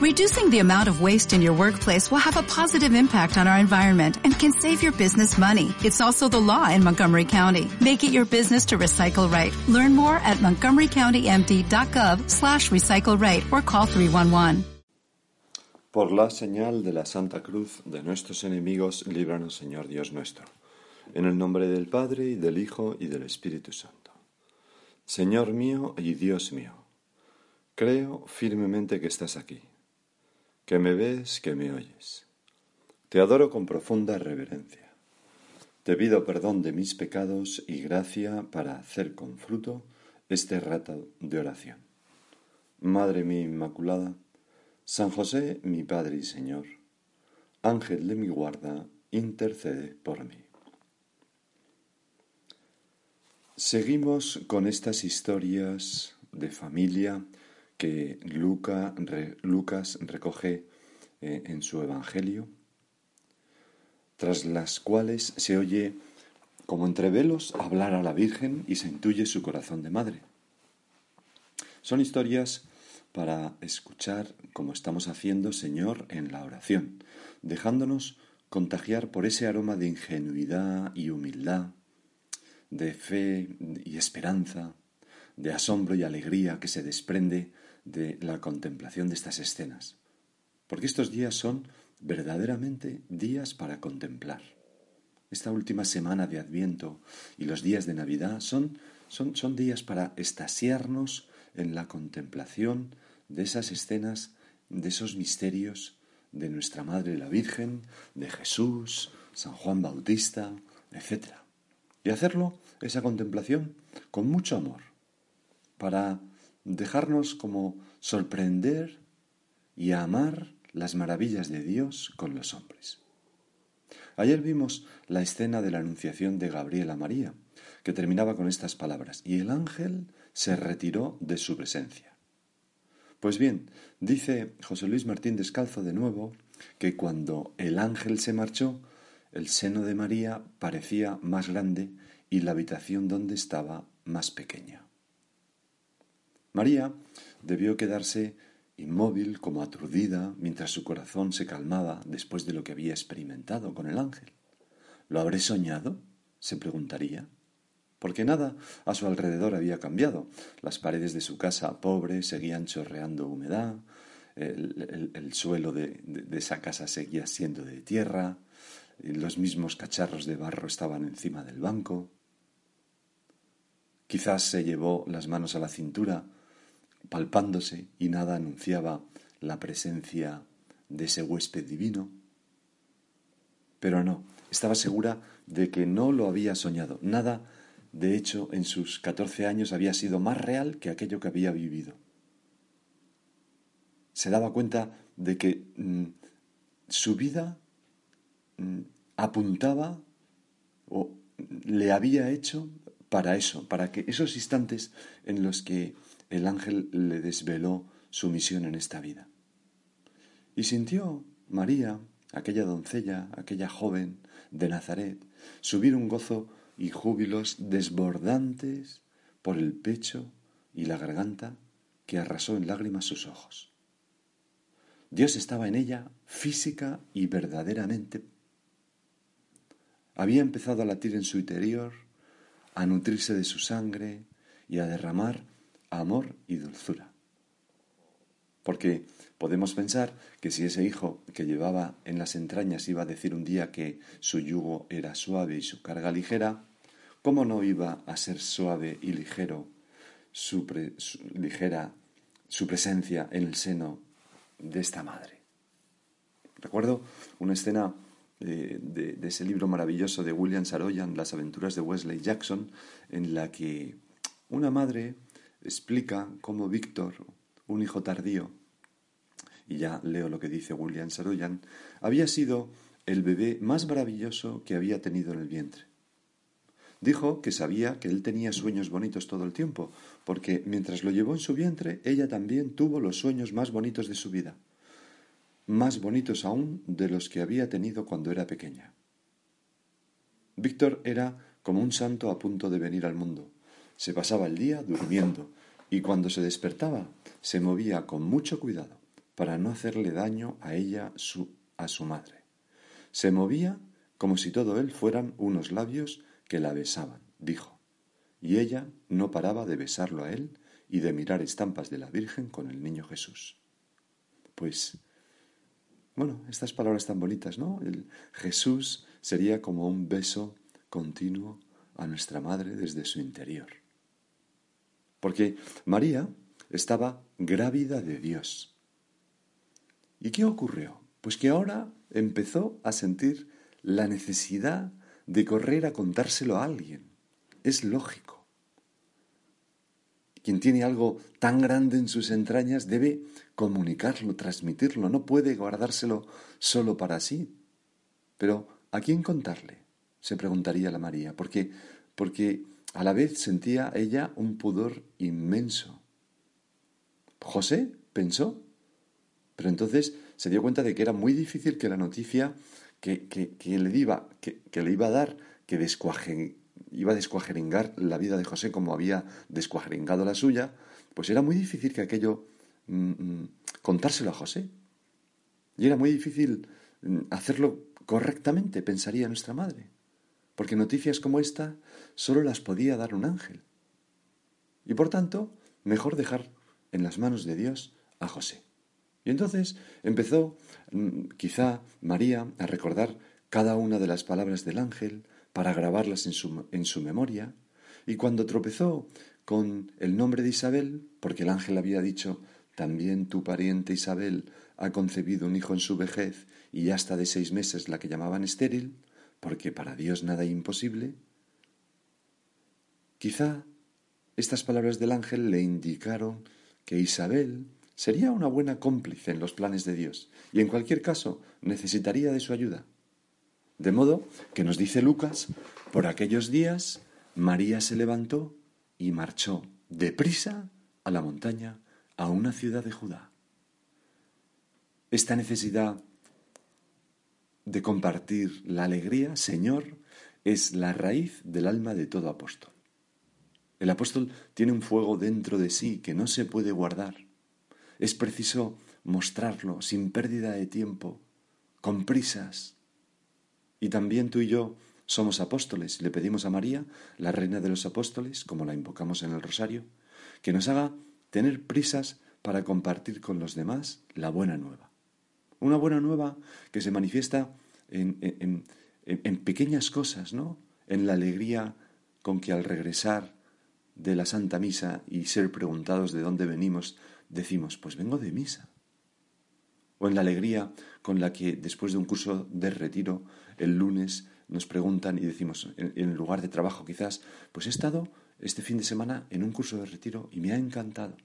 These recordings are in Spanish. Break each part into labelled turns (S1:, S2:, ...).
S1: Reducing the amount of waste in your workplace will have a positive impact on our environment and can save your business money. It's also the law in Montgomery County. Make it your business to recycle right. Learn more at montgomerycountymd.gov slash recycle right or call 311.
S2: Por la señal de la Santa Cruz de nuestros enemigos, líbranos Señor Dios nuestro. En el nombre del Padre, y del Hijo, y del Espíritu Santo. Señor mío y Dios mío, creo firmemente que estás aquí que me ves, que me oyes. Te adoro con profunda reverencia. Te pido perdón de mis pecados y gracia para hacer con fruto este rato de oración. Madre mía Inmaculada, San José, mi Padre y Señor, Ángel de mi guarda, intercede por mí. Seguimos con estas historias de familia que Lucas recoge eh, en su Evangelio, tras las cuales se oye como entre velos hablar a la Virgen y se intuye su corazón de madre. Son historias para escuchar como estamos haciendo, Señor, en la oración, dejándonos contagiar por ese aroma de ingenuidad y humildad, de fe y esperanza, de asombro y alegría que se desprende de la contemplación de estas escenas, porque estos días son verdaderamente días para contemplar. Esta última semana de Adviento y los días de Navidad son, son, son días para estasiarnos en la contemplación de esas escenas, de esos misterios de nuestra Madre la Virgen, de Jesús, San Juan Bautista, etc. Y hacerlo, esa contemplación, con mucho amor, para dejarnos como sorprender y amar las maravillas de Dios con los hombres. Ayer vimos la escena de la anunciación de Gabriel a María, que terminaba con estas palabras, y el ángel se retiró de su presencia. Pues bien, dice José Luis Martín Descalzo de nuevo que cuando el ángel se marchó, el seno de María parecía más grande y la habitación donde estaba más pequeña. María debió quedarse inmóvil como aturdida mientras su corazón se calmaba después de lo que había experimentado con el ángel. ¿Lo habré soñado? se preguntaría. Porque nada a su alrededor había cambiado. Las paredes de su casa pobre seguían chorreando humedad, el, suelo de, de esa casa seguía siendo de tierra, los mismos cacharros de barro estaban encima del banco. Quizás se llevó las manos a la cintura palpándose y nada anunciaba la presencia de ese huésped divino. Pero no, estaba segura de que no lo había soñado. Nada, de hecho, en sus catorce años había sido más real que aquello que había vivido. Se daba cuenta de que mm, su vida mm, apuntaba o le había hecho para eso, para que esos instantes en los que el ángel le desveló su misión en esta vida. Y sintió María, aquella doncella, aquella joven de Nazaret, subir un gozo y júbilos desbordantes por el pecho y la garganta que arrasó en lágrimas sus ojos. Dios estaba en ella física y verdaderamente. Había empezado a latir en su interior, a nutrirse de su sangre y a derramar amor y dulzura. Porque podemos pensar que si ese hijo que llevaba en las entrañas iba a decir un día que su yugo era suave y su carga ligera, ¿cómo no iba a ser suave y ligero su, ligera su presencia en el seno de esta madre? Recuerdo una escena de, de, ese libro maravilloso de William Saroyan, Las aventuras de Wesley Jackson, en la que una madre explica cómo Víctor, un hijo tardío, y ya leo lo que dice William Saroyan, había sido el bebé más maravilloso que había tenido en el vientre. Dijo que sabía que él tenía sueños bonitos todo el tiempo, porque mientras lo llevó en su vientre, ella también tuvo los sueños más bonitos de su vida, más bonitos aún de los que había tenido cuando era pequeña. Víctor era como un santo a punto de venir al mundo, se pasaba el día durmiendo y cuando se despertaba se movía con mucho cuidado para no hacerle daño a ella, a su madre. Se movía como si todo él fueran unos labios que la besaban, dijo, y ella no paraba de besarlo a él y de mirar estampas de la Virgen con el niño Jesús. Pues, bueno, estas palabras tan bonitas, ¿no? El Jesús sería como un beso continuo a nuestra madre desde su interior. Porque María estaba grávida de Dios. ¿Y qué ocurrió? Pues que ahora empezó a sentir la necesidad de correr a contárselo a alguien. Es lógico. Quien tiene algo tan grande en sus entrañas debe comunicarlo, transmitirlo, no puede guardárselo solo para sí. Pero ¿a quién contarle? se preguntaría la María, porque porque a la vez sentía ella un pudor inmenso. José pensó, pero entonces se dio cuenta de que era muy difícil que la noticia que, le, iba, que, le iba a dar, que iba a descuajeringar la vida de José como había descuajeringado la suya, pues era muy difícil que aquello mm, mm, contárselo a José. Y era muy difícil mm, hacerlo correctamente, pensaría nuestra madre, porque noticias como esta solo las podía dar un ángel. Y por tanto, mejor dejar en las manos de Dios a José. Y entonces empezó mm, quizá María a recordar cada una de las palabras del ángel para grabarlas en su, en su memoria, y cuando tropezó con el nombre de Isabel, porque el ángel había dicho, también tu pariente Isabel ha concebido un hijo en su vejez y ya está de seis meses la que llamaban estéril, porque para Dios nada es imposible, quizá estas palabras del ángel le indicaron que Isabel sería una buena cómplice en los planes de Dios y en cualquier caso necesitaría de su ayuda. De modo que nos dice Lucas, por aquellos días María se levantó y marchó deprisa a la montaña, a una ciudad de Judá. Esta necesidad de compartir la alegría, Señor, es la raíz del alma de todo apóstol. El apóstol tiene un fuego dentro de sí que no se puede guardar es preciso mostrarlo sin pérdida de tiempo, con prisas. Y también tú y yo somos apóstoles y le pedimos a María, la reina de los apóstoles, como la invocamos en el rosario, que nos haga tener prisas para compartir con los demás la buena nueva. Una buena nueva que se manifiesta en, pequeñas cosas, ¿no? En la alegría con que al regresar de la Santa Misa y ser preguntados de dónde venimos, decimos, pues vengo de misa. O en la alegría con la que después de un curso de retiro el lunes nos preguntan y decimos, en, el lugar de trabajo quizás, pues he estado este fin de semana en un curso de retiro y me ha encantado.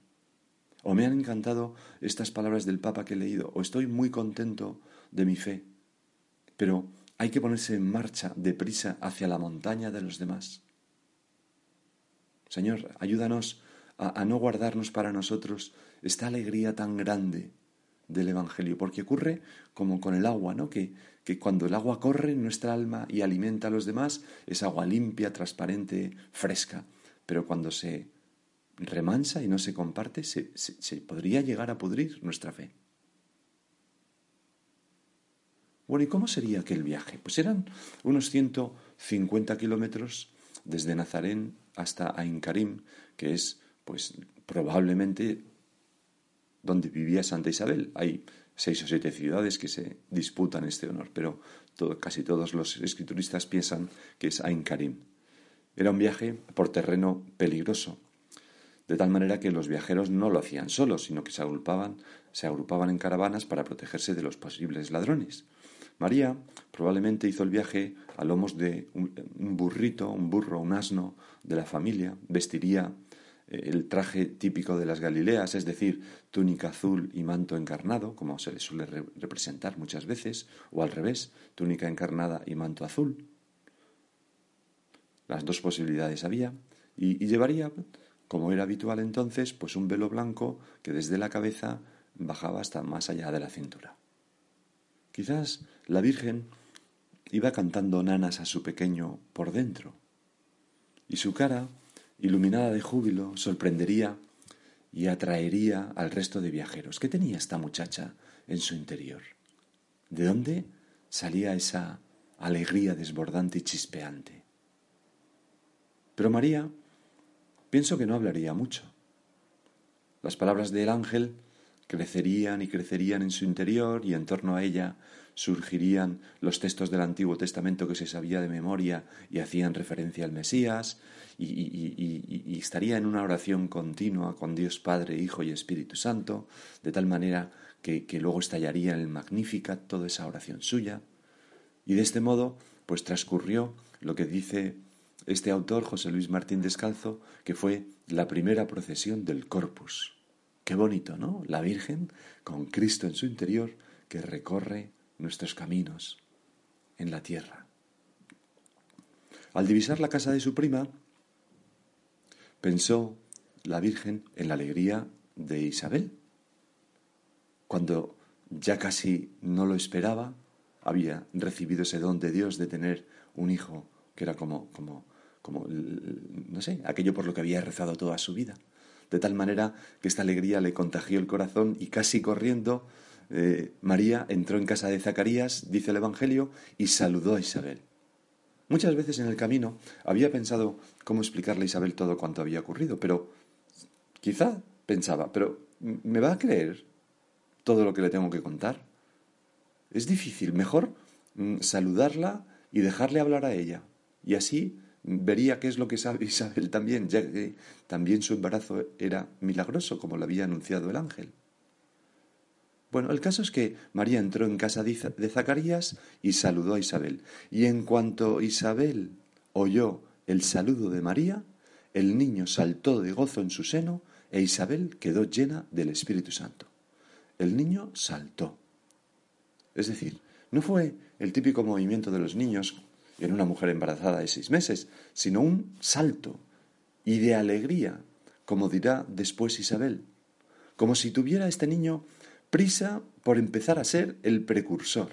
S2: O me han encantado estas palabras del Papa que he leído, o estoy muy contento de mi fe. Pero hay que ponerse en marcha deprisa hacia la montaña de los demás. Señor, ayúdanos a, no guardarnos para nosotros esta alegría tan grande del Evangelio, porque ocurre como con el agua, ¿no? Que, cuando el agua corre en nuestra alma y alimenta a los demás, es agua limpia, transparente, fresca, pero cuando se remansa y no se comparte, se, se podría llegar a pudrir nuestra fe. Bueno, ¿y cómo sería aquel viaje? Pues eran unos 150 kilómetros desde Nazarén hasta Ain Karim, que es pues probablemente donde vivía Santa Isabel. Hay seis o siete ciudades que se disputan este honor, pero casi todos los escrituristas piensan que es Ain Karim. Era un viaje por terreno peligroso, de tal manera que los viajeros no lo hacían solos, sino que se agrupaban, se agrupaban en caravanas para protegerse de los posibles ladrones. María probablemente hizo el viaje a lomos de un burrito, un burro, un asno de la familia, vestiría el traje típico de las Galileas, es decir, túnica azul y manto encarnado, como se le suele representar muchas veces, o al revés, túnica encarnada y manto azul. Las dos posibilidades había, y, y llevaría, como era habitual entonces, pues un velo blanco que desde la cabeza bajaba hasta más allá de la cintura. Quizás la Virgen iba cantando nanas a su pequeño por dentro, y su cara iluminada de júbilo, sorprendería y atraería al resto de viajeros. ¿Qué tenía esta muchacha en su interior? ¿De dónde salía esa alegría desbordante y chispeante? Pero María, pienso que no hablaría mucho. Las palabras del ángel crecerían y crecerían en su interior y en torno a ella surgirían los textos del Antiguo Testamento que se sabía de memoria y hacían referencia al Mesías y, estaría en una oración continua con Dios Padre, Hijo y Espíritu Santo, de tal manera que, que luego estallaría en el Magnífica toda esa oración suya. Y de este modo, pues transcurrió lo que dice este autor, José Luis Martín Descalzo, que fue la primera procesión del Corpus. Qué bonito, ¿no? La Virgen, con Cristo en su interior, que recorre nuestros caminos en la tierra. Al divisar la casa de su prima, pensó la Virgen en la alegría de Isabel. Cuando ya casi no lo esperaba, había recibido ese don de Dios de tener un hijo que era como, como, como, no sé, aquello por lo que había rezado toda su vida. De tal manera que esta alegría le contagió el corazón y casi corriendo eh, María entró en casa de Zacarías, dice el Evangelio, y saludó a Isabel. Muchas veces en el camino había pensado cómo explicarle a Isabel todo cuanto había ocurrido, pero quizá pensaba, pero ¿me va a creer todo lo que le tengo que contar? Es difícil, mejor mm, saludarla y dejarle hablar a ella. Y así vería qué es lo que sabe Isabel también, ya que también su embarazo era milagroso, como lo había anunciado el ángel. Bueno, el caso es que María entró en casa de Zacarías y saludó a Isabel. Y en cuanto Isabel oyó el saludo de María, el niño saltó de gozo en su seno e Isabel quedó llena del Espíritu Santo. El niño saltó. Es decir, no fue el típico movimiento de los niños en una mujer embarazada de seis meses, sino un salto y de alegría, como dirá después Isabel, como si tuviera este niño prisa por empezar a ser el precursor.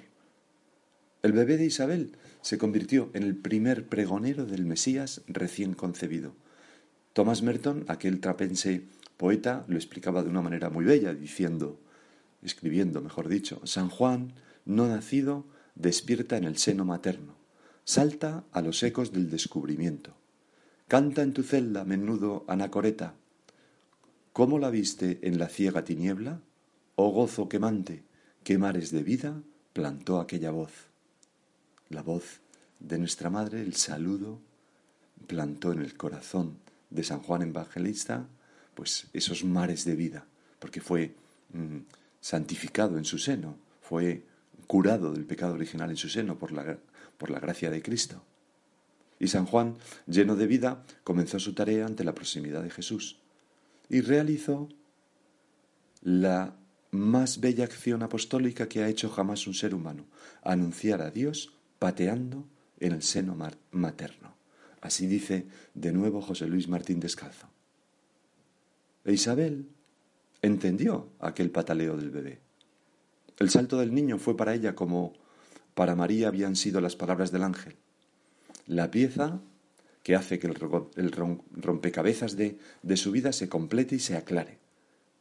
S2: El bebé de Isabel se convirtió en el primer pregonero del Mesías recién concebido. Thomas Merton, aquel trapense poeta, lo explicaba de una manera muy bella, diciendo, escribiendo, mejor dicho, San Juan, no nacido, despierta en el seno materno, salta a los ecos del descubrimiento. Canta en tu celda, menudo anacoreta. ¿Cómo la viste en la ciega tiniebla? Oh gozo quemante, qué mares de vida plantó aquella voz. La voz de nuestra Madre, el saludo, plantó en el corazón de San Juan Evangelista, pues esos mares de vida, porque fue mm, santificado en su seno, fue curado del pecado original en su seno por la, por la gracia de Cristo. Y San Juan, lleno de vida, comenzó su tarea ante la proximidad de Jesús y realizó la más bella acción apostólica que ha hecho jamás un ser humano, anunciar a Dios pateando en el seno materno. Así dice de nuevo José Luis Martín Descalzo. E Isabel entendió aquel pataleo del bebé. El salto del niño fue para ella como para María habían sido las palabras del ángel. La pieza que hace que el rompecabezas de, su vida se complete y se aclare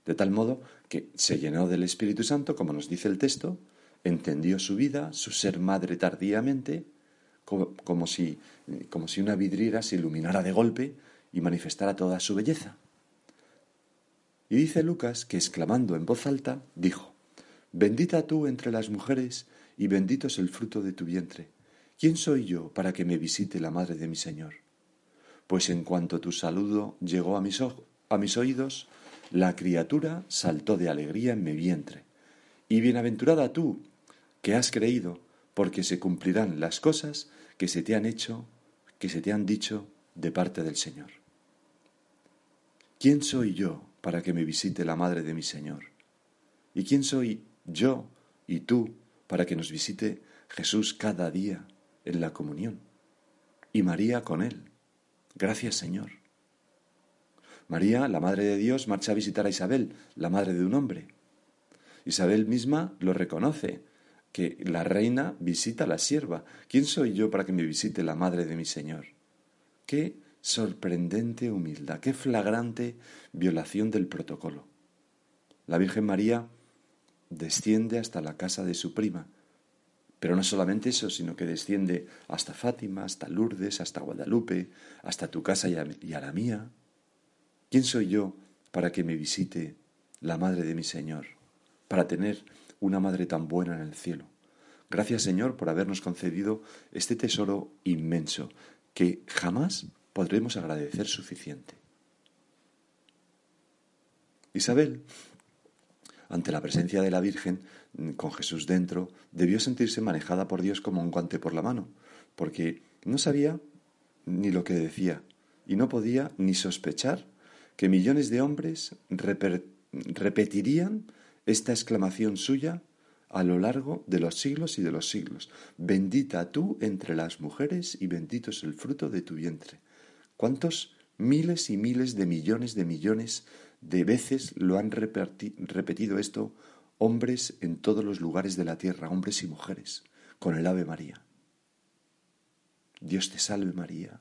S2: de tal modo que se llenó del Espíritu Santo, como nos dice el texto, entendió su vida, su ser madre tardíamente, como, si, como si una vidriera se iluminara de golpe y manifestara toda su belleza. Y dice Lucas que exclamando en voz alta, dijo, Bendita tú entre las mujeres y bendito es el fruto de tu vientre. ¿Quién soy yo para que me visite la madre de mi Señor? Pues en cuanto tu saludo llegó a mis, oídos, la criatura saltó de alegría en mi vientre. Y bienaventurada tú, que has creído, porque se cumplirán las cosas que se te han hecho, que se te han dicho de parte del Señor. ¿Quién soy yo para que me visite la madre de mi Señor? ¿Y quién soy yo y tú para que nos visite Jesús cada día en la comunión? Y María con él. Gracias Señor. María, la Madre de Dios, marcha a visitar a Isabel, la madre de un hombre. Isabel misma lo reconoce, que la reina visita a la sierva. ¿Quién soy yo para que me visite la madre de mi Señor? Qué sorprendente humildad, qué flagrante violación del protocolo. La Virgen María desciende hasta la casa de su prima, pero no solamente eso, sino que desciende hasta Fátima, hasta Lourdes, hasta Guadalupe, hasta tu casa y a, la mía. ¿Quién soy yo para que me visite la Madre de mi Señor, para tener una Madre tan buena en el cielo? Gracias Señor por habernos concedido este tesoro inmenso que jamás podremos agradecer suficiente. Isabel, ante la presencia de la Virgen, con Jesús dentro, debió sentirse manejada por Dios como un guante por la mano, porque no sabía ni lo que decía, y no podía ni sospechar que millones de hombres repetirían esta exclamación suya a lo largo de los siglos y de los siglos. Bendita tú entre las mujeres y bendito es el fruto de tu vientre. ¿Cuántos miles y miles de millones de millones de veces lo han repetido esto hombres en todos los lugares de la tierra, hombres y mujeres, con el Ave María? Dios te salve María,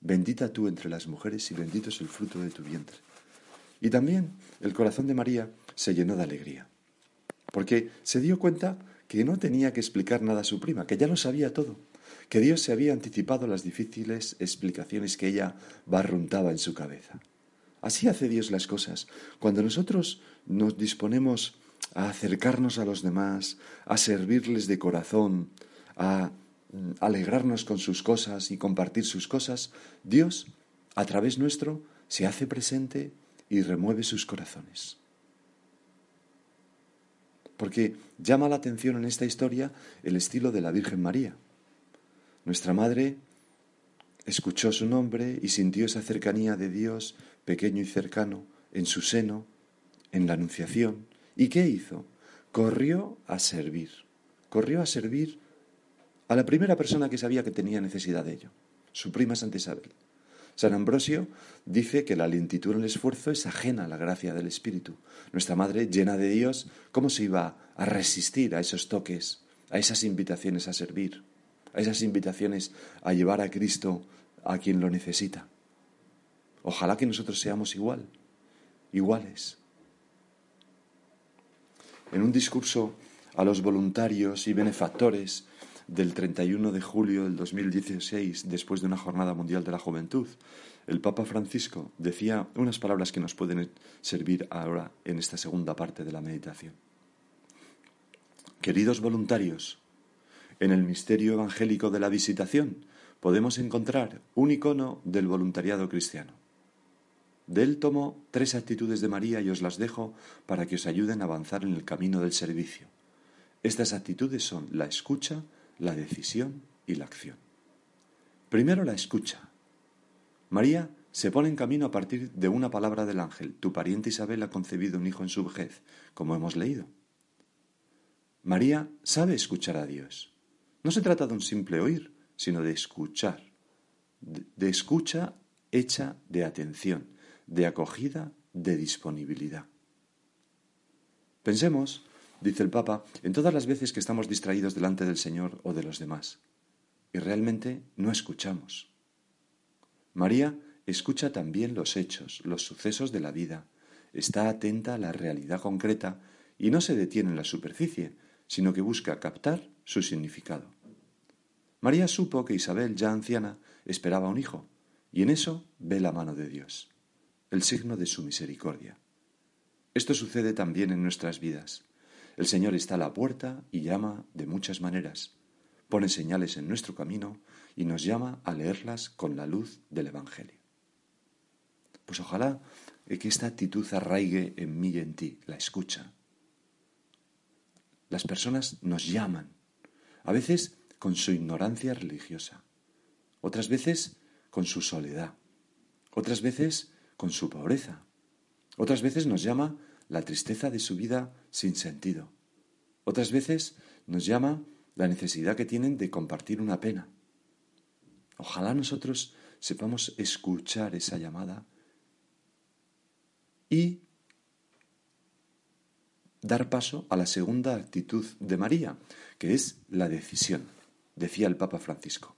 S2: bendita tú entre las mujeres y bendito es el fruto de tu vientre. Y también el corazón de María se llenó de alegría, porque se dio cuenta que no tenía que explicar nada a su prima, que ya lo sabía todo que Dios se había anticipado las difíciles explicaciones que ella barruntaba en su cabeza. Así hace Dios las cosas. Cuando nosotros nos disponemos a acercarnos a los demás, a servirles de corazón, a mm, alegrarnos con sus cosas y compartir sus cosas, Dios, a través nuestro, se hace presente y remueve sus corazones. Porque llama la atención en esta historia el estilo de la Virgen María. Nuestra madre escuchó su nombre y sintió esa cercanía de Dios pequeño y cercano en su seno, en la Anunciación. ¿Y qué hizo? Corrió a servir. Corrió a servir a la primera persona que sabía que tenía necesidad de ello, su prima Santa Isabel. San Ambrosio dice que la lentitud en el esfuerzo es ajena a la gracia del Espíritu. Nuestra Madre, llena de Dios, ¿cómo se iba a resistir a esos toques, a esas invitaciones a servir? a esas invitaciones a llevar a Cristo a quien lo necesita. Ojalá que nosotros seamos igual, iguales. En un discurso a los voluntarios y benefactores del 31 de julio del 2016, después de una jornada mundial de la juventud, el Papa Francisco decía unas palabras que nos pueden servir ahora en esta segunda parte de la meditación. Queridos voluntarios, en el misterio evangélico de la visitación podemos encontrar un icono del voluntariado cristiano. De él tomo tres actitudes de María y os las dejo para que os ayuden a avanzar en el camino del servicio. Estas actitudes son la escucha, la decisión y la acción. Primero la escucha. María se pone en camino a partir de una palabra del ángel. Tu pariente Isabel ha concebido un hijo en su vejez, como hemos leído. María sabe escuchar a Dios. No se trata de un simple oír, sino de escuchar, de, escucha hecha de atención, de acogida, de disponibilidad. Pensemos, dice el Papa, en todas las veces que estamos distraídos delante del Señor o de los demás, y realmente no escuchamos. María escucha también los hechos, los sucesos de la vida, está atenta a la realidad concreta y no se detiene en la superficie, sino que busca captar su significado. María supo que Isabel, ya anciana, esperaba un hijo, y en eso ve la mano de Dios, el signo de su misericordia. Esto sucede también en nuestras vidas. El Señor está a la puerta y llama de muchas maneras. Pone señales en nuestro camino y nos llama a leerlas con la luz del Evangelio. Pues ojalá que esta actitud arraigue en mí y en ti, la escucha, las personas nos llaman, a veces con su ignorancia religiosa, otras veces con su soledad, otras veces con su pobreza, otras veces nos llama la tristeza de su vida sin sentido, otras veces nos llama la necesidad que tienen de compartir una pena. Ojalá nosotros sepamos escuchar esa llamada y dar paso a la segunda actitud de María, que es la decisión, decía el Papa Francisco.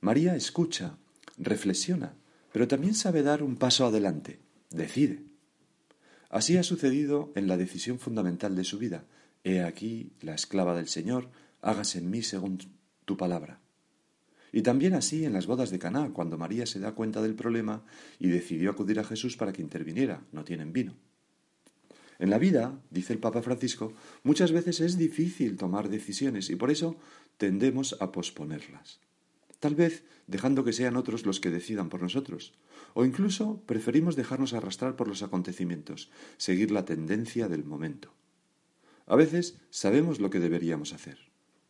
S2: María escucha, reflexiona, pero también sabe dar un paso adelante, decide. Así ha sucedido en la decisión fundamental de su vida. He aquí la esclava del Señor, hágase en mí según tu palabra. Y también así en las bodas de Caná, cuando María se da cuenta del problema y decidió acudir a Jesús para que interviniera, no tienen vino. En la vida, dice el Papa Francisco, muchas veces es difícil tomar decisiones y por eso tendemos a posponerlas. Tal vez dejando que sean otros los que decidan por nosotros, o incluso preferimos dejarnos arrastrar por los acontecimientos, seguir la tendencia del momento. A veces sabemos lo que deberíamos hacer,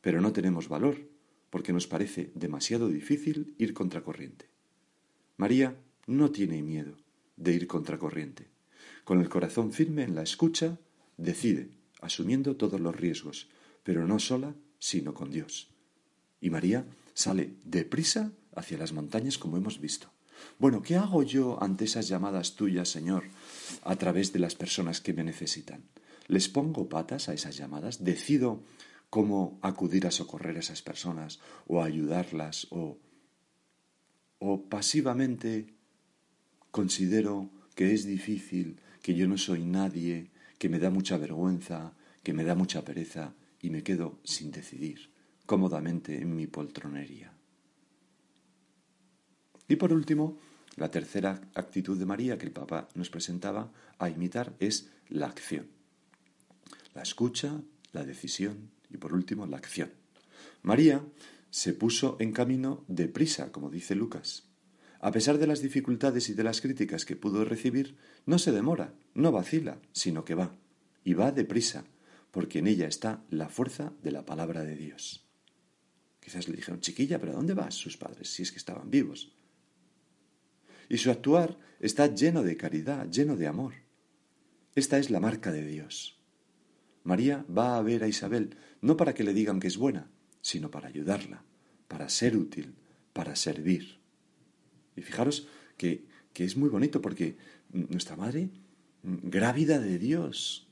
S2: pero no tenemos valor porque nos parece demasiado difícil ir contracorriente. María no tiene miedo de ir contracorriente. Con el corazón firme en la escucha, decide, asumiendo todos los riesgos, pero no sola, sino con Dios. Y María sale deprisa hacia las montañas como hemos visto. Bueno, ¿qué hago yo ante esas llamadas tuyas, Señor, a través de las personas que me necesitan? ¿Les pongo patas a esas llamadas? ¿Decido cómo acudir a socorrer a esas personas o ayudarlas o, o pasivamente considero que es difícil, que yo no soy nadie, que me da mucha vergüenza, que me da mucha pereza y me quedo sin decidir, cómodamente en mi poltronería. Y por último, la tercera actitud de María que el Papa nos presentaba a imitar es la acción. La escucha, la decisión y por último la acción. María se puso en camino deprisa, como dice Lucas. A pesar de las dificultades y de las críticas que pudo recibir, no se demora, no vacila, sino que va, y va deprisa, porque en ella está la fuerza de la palabra de Dios. Quizás le dijeron, chiquilla, pero ¿a dónde vas sus padres si es que estaban vivos? Y su actuar está lleno de caridad, lleno de amor. Esta es la marca de Dios. María va a ver a Isabel no para que le digan que es buena, sino para ayudarla, para ser útil, para servir. Y fijaros que, que es muy bonito porque nuestra madre, grávida de Dios,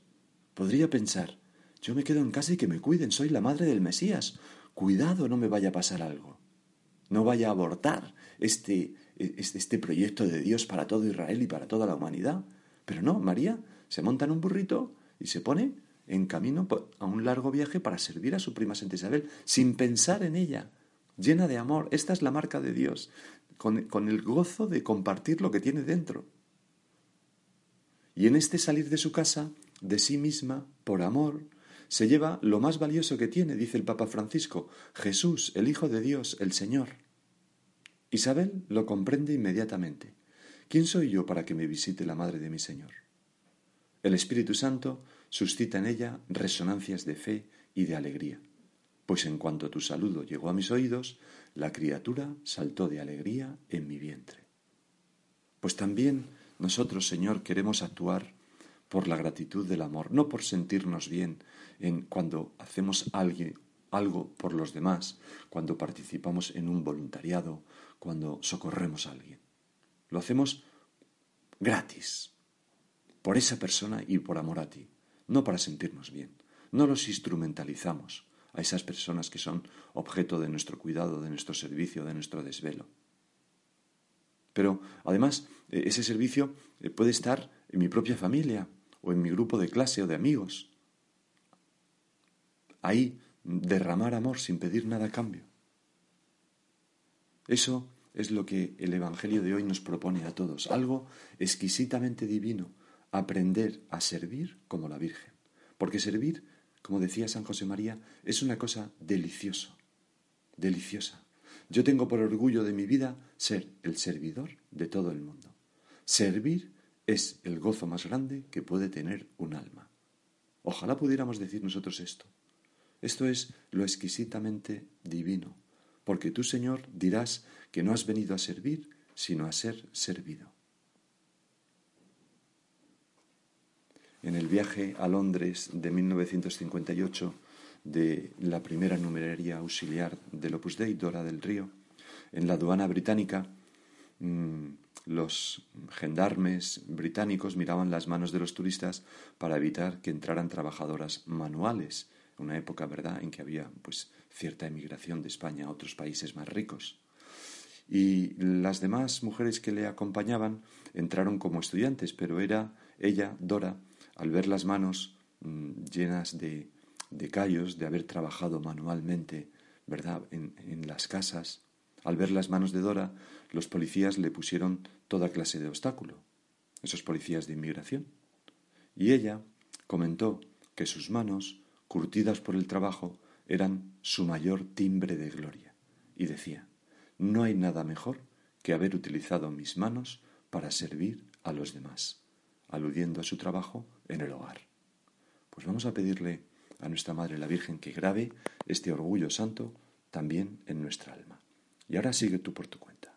S2: podría pensar, yo me quedo en casa y que me cuiden, soy la madre del Mesías, cuidado no me vaya a pasar algo, no vaya a abortar este, este, este proyecto de Dios para todo Israel y para toda la humanidad. Pero no, María se monta en un burrito y se pone en camino a un largo viaje para servir a su prima Santa Isabel, sin pensar en ella, llena de amor. Esta es la marca de Dios, con, con el gozo de compartir lo que tiene dentro. Y en este salir de su casa, de sí misma, por amor, se lleva lo más valioso que tiene, dice el Papa Francisco, Jesús, el Hijo de Dios, el Señor. Isabel lo comprende inmediatamente. ¿Quién soy yo para que me visite la Madre de mi Señor? El Espíritu Santo suscita en ella resonancias de fe y de alegría, pues en cuanto tu saludo llegó a mis oídos, la criatura saltó de alegría en mi vientre. Pues también nosotros, Señor, queremos actuar por la gratitud del amor, no por sentirnos bien en cuando hacemos algo por los demás, cuando participamos en un voluntariado, cuando socorremos a alguien. Lo hacemos gratis, por esa persona y por amor a ti no para sentirnos bien. No los instrumentalizamos a esas personas que son objeto de nuestro cuidado, de nuestro servicio, de nuestro desvelo. Pero además, e, ese servicio e, puede estar en mi propia familia o en mi grupo de clase o de amigos. Ahí derramar amor sin pedir nada a cambio. Eso es lo que el Evangelio de hoy nos propone a todos, algo exquisitamente divino, aprender a servir como la Virgen. Porque servir, como decía San José María, es una cosa deliciosa, deliciosa. Yo tengo por orgullo de mi vida ser el servidor de todo el mundo. Servir es el gozo más grande que puede tener un alma. Ojalá pudiéramos decir nosotros esto. Esto es lo exquisitamente divino, porque tú, Señor, dirás que no has venido a servir, sino a ser servido. en el viaje a Londres de 1958 de la primera numeraria auxiliar del Opus Dei, Dora del Río, en la aduana británica, mm, los gendarmes británicos miraban las manos de los turistas para evitar que entraran trabajadoras manuales, una época, ¿verdad?, en que había pues cierta emigración de España a otros países más ricos. y las demás mujeres que le acompañaban entraron como estudiantes, pero era ella, Dora, al ver las manos mm, llenas de, de callos, de haber trabajado manualmente, ¿verdad?, en, en las casas, al ver las manos de Dora, los policías le pusieron toda clase de obstáculo, esos policías de inmigración. Y ella comentó que sus manos, curtidas por el trabajo, eran su mayor timbre de gloria, y decía, no hay nada mejor que haber utilizado mis manos para servir a los demás, aludiendo a su trabajo en el hogar. Pues vamos a pedirle a nuestra Madre la Virgen que grabe este orgullo santo también en nuestra alma. Y ahora sigue tú por tu cuenta.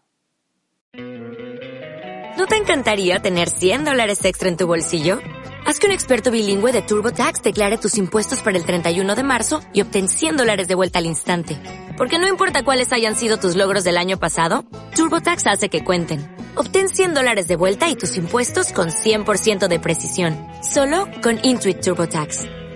S3: ¿No te encantaría tener 100 dólares extra en tu bolsillo? Haz que un experto bilingüe de TurboTax declare tus impuestos para el 31 de marzo y obtén 100 dólares de vuelta al instante. Porque no importa cuáles hayan sido tus logros del año pasado, TurboTax hace que cuenten. Obtén 100 dólares de vuelta y tus impuestos con 100% de precisión. Solo con Intuit TurboTax.